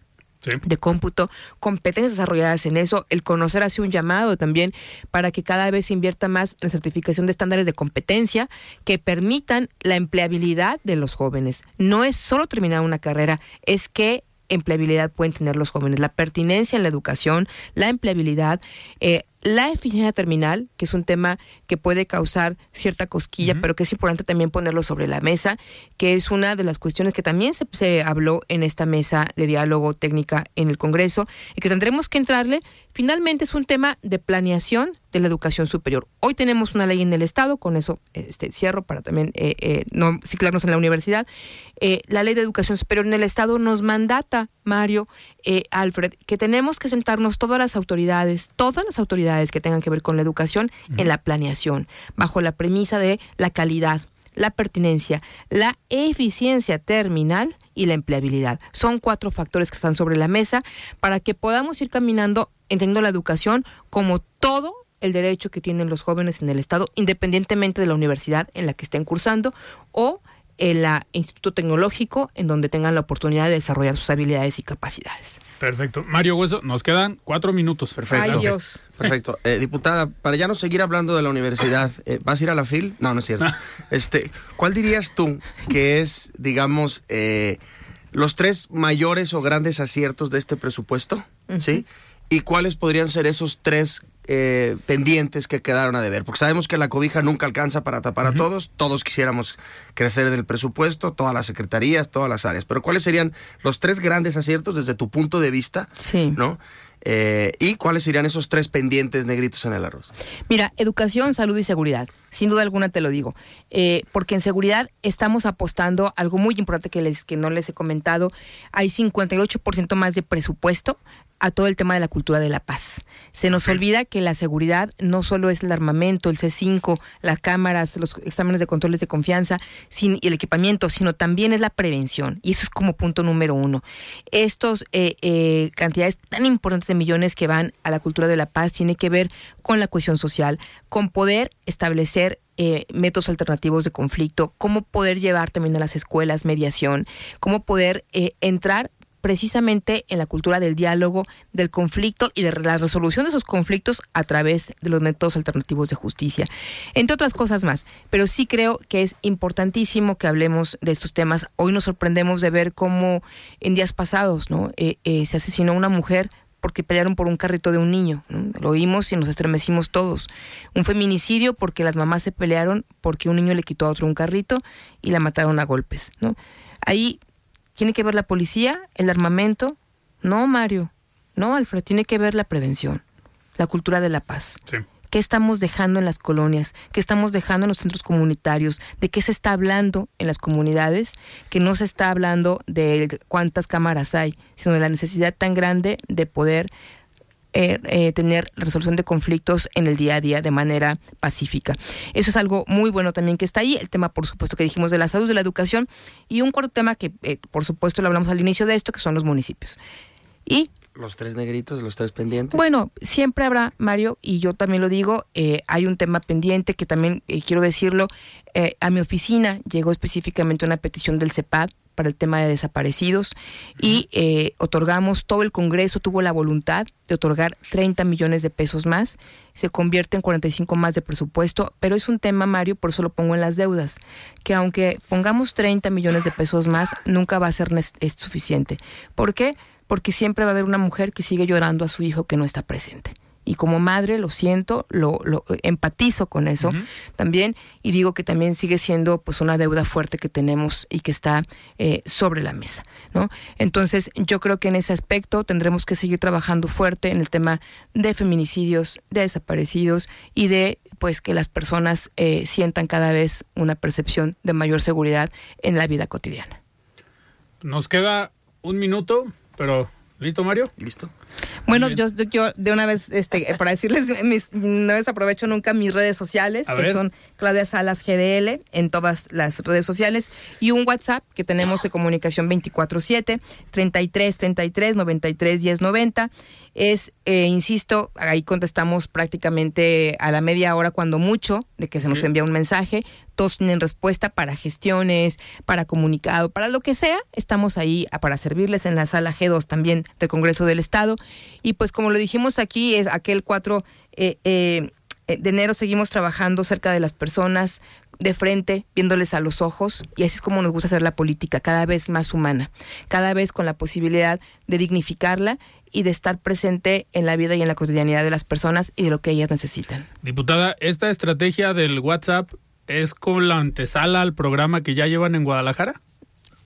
E: De cómputo, competencias desarrolladas en eso, el conocer hace un llamado también para que cada vez se invierta más en certificación de estándares de competencia que permitan la empleabilidad de los jóvenes. No es solo terminar una carrera, es que empleabilidad pueden tener los jóvenes, la pertinencia en la educación, la empleabilidad, eh, la eficiencia terminal, que es un tema que puede causar cierta cosquilla, pero que es importante también ponerlo sobre la mesa, que es una de las cuestiones que también se, se habló en esta mesa de diálogo técnica en el Congreso y que tendremos que entrarle. Finalmente es un tema de planeación de la educación superior. Hoy tenemos una ley en el Estado, con eso este, cierro para también eh, eh, no ciclarnos en la universidad. Eh, la ley de educación superior en el Estado nos mandata, Mario, eh, Alfred, que tenemos que sentarnos todas las autoridades, todas las autoridades que tengan que ver con la educación en la planeación, bajo la premisa de la calidad, la pertinencia, la eficiencia terminal y la empleabilidad. Son cuatro factores que están sobre la mesa para que podamos ir caminando entendiendo la educación como todo el derecho que tienen los jóvenes en el Estado, independientemente de la universidad en la que estén cursando o en la instituto tecnológico en donde tengan la oportunidad de desarrollar sus habilidades y capacidades.
A: Perfecto. Mario Hueso, nos quedan cuatro minutos.
D: Perfecto.
E: Ay, Dios.
D: Perfecto. Eh, diputada, para ya no seguir hablando de la universidad, eh, ¿vas a ir a la FIL? No, no es cierto. [LAUGHS] Este, ¿Cuál dirías tú que es, digamos, eh, los tres mayores o grandes aciertos de este presupuesto? ¿Sí? ¿Y cuáles podrían ser esos tres eh, pendientes que quedaron a deber? Porque sabemos que la cobija nunca alcanza para tapar a todos. Todos quisiéramos crecer en el presupuesto, todas las secretarías, todas las áreas. Pero ¿cuáles serían los tres grandes aciertos desde tu punto de vista?
E: Sí.
D: ¿No? Eh, ¿Y cuáles serían esos tres pendientes negritos en el arroz?
E: Mira, educación, salud y seguridad. Sin duda alguna te lo digo. Eh, porque en seguridad estamos apostando algo muy importante que, les, que no les he comentado. Hay 58% más de presupuesto a todo el tema de la cultura de la paz. Se nos olvida que la seguridad no solo es el armamento, el C5, las cámaras, los exámenes de controles de confianza sin, y el equipamiento, sino también es la prevención. Y eso es como punto número uno. Estos eh, eh, cantidades tan importantes de millones que van a la cultura de la paz tiene que ver con la cohesión social, con poder establecer eh, métodos alternativos de conflicto, cómo poder llevar también a las escuelas mediación, cómo poder eh, entrar precisamente en la cultura del diálogo, del conflicto y de la resolución de esos conflictos a través de los métodos alternativos de justicia, entre otras cosas más. Pero sí creo que es importantísimo que hablemos de estos temas. Hoy nos sorprendemos de ver cómo en días pasados ¿no? Eh, eh, se asesinó una mujer porque pelearon por un carrito de un niño. Lo oímos y nos estremecimos todos. Un feminicidio porque las mamás se pelearon porque un niño le quitó a otro un carrito y la mataron a golpes. ¿no? Ahí tiene que ver la policía, el armamento. No, Mario. No, Alfred, tiene que ver la prevención, la cultura de la paz.
A: Sí.
E: ¿Qué estamos dejando en las colonias? ¿Qué estamos dejando en los centros comunitarios? ¿De qué se está hablando en las comunidades? Que no se está hablando de cuántas cámaras hay, sino de la necesidad tan grande de poder eh, eh, tener resolución de conflictos en el día a día de manera pacífica. Eso es algo muy bueno también que está ahí. El tema, por supuesto, que dijimos de la salud, de la educación y un cuarto tema que, eh, por supuesto, lo hablamos al inicio de esto, que son los municipios. Y
D: Los tres negritos, los tres pendientes.
E: Bueno, siempre habrá, Mario, y yo también lo digo, eh, hay un tema pendiente que también eh, quiero decirlo. Eh, a mi oficina llegó específicamente una petición del CEPAD para el tema de desaparecidos y eh, otorgamos, todo el Congreso tuvo la voluntad de otorgar 30 millones de pesos más, se convierte en 45 más de presupuesto, pero es un tema, Mario, por eso lo pongo en las deudas, que aunque pongamos 30 millones de pesos más, nunca va a ser es suficiente. ¿Por qué? Porque siempre va a haber una mujer que sigue llorando a su hijo que no está presente y como madre lo siento, lo, lo empatizo con eso también y digo que también sigue siendo pues una deuda fuerte que tenemos y que está eh, sobre la mesa, ¿no? Entonces yo creo que en ese aspecto tendremos que seguir trabajando fuerte en el tema de feminicidios, de desaparecidos y de pues que las personas eh, sientan cada vez una percepción de mayor seguridad en la vida cotidiana.
A: Nos queda un minuto, pero ¿listo Mario?
D: Listo.
E: Bueno, yo, yo, de una vez, este, para decirles, [LAUGHS] mis, no desaprovecho nunca mis redes sociales, que son Claudia Salas GDL en todas las redes sociales, y un WhatsApp que tenemos de comunicación 24-7, 33 33 93 10 90. Es, eh, insisto, ahí contestamos prácticamente a la media hora, cuando mucho, de que se nos envía un mensaje. Todos tienen respuesta para gestiones, para comunicado, para lo que sea. Estamos ahí para servirles en la sala G2 también del Congreso del Estado. Y pues como lo dijimos aquí, es aquel 4 eh, eh, de enero seguimos trabajando cerca de las personas, de frente, viéndoles a los ojos, y así es como nos gusta hacer la política, cada vez más humana, cada vez con la posibilidad de dignificarla y de estar presente en la vida y en la cotidianidad de las personas y de lo que ellas necesitan.
A: Diputada, esta estrategia del WhatsApp es con la antesala al programa que ya llevan en Guadalajara.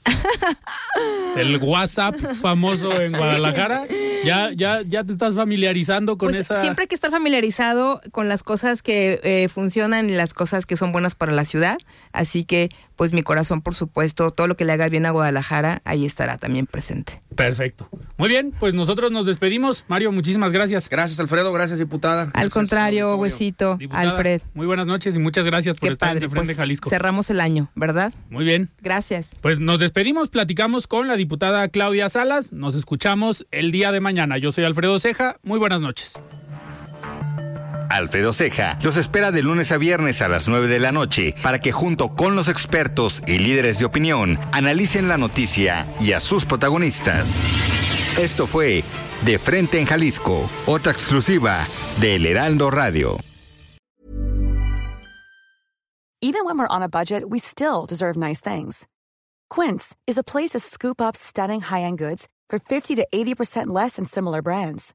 A: [LAUGHS] El WhatsApp famoso en Guadalajara. Ya, ya, ya te estás familiarizando con
E: pues
A: esa.
E: Siempre hay que estar familiarizado con las cosas que eh, funcionan y las cosas que son buenas para la ciudad. Así que, pues mi corazón, por supuesto, todo lo que le haga bien a Guadalajara, ahí estará también presente.
A: Perfecto. Muy bien, pues nosotros nos despedimos. Mario, muchísimas gracias.
D: Gracias, Alfredo. Gracias, diputada.
E: Al contrario, huesito, Alfred.
A: Muy buenas noches y muchas gracias por estar en Frente
E: pues,
A: Jalisco.
E: Cerramos el año, ¿verdad?
A: Muy bien.
E: Gracias.
A: Pues nos despedimos, platicamos con la diputada Claudia Salas. Nos escuchamos el día de mañana. Yo soy Alfredo Ceja. Muy buenas noches.
C: Alfredo Ceja los espera de lunes a viernes a las 9 de la noche para que junto con los expertos y líderes de opinión analicen la noticia y a sus protagonistas. Esto fue De Frente en Jalisco, otra exclusiva de El Heraldo Radio.
H: Even when we're on a budget, we still deserve nice things. Quince is a place to scoop up stunning high-end goods for 50 to 80% less than similar brands.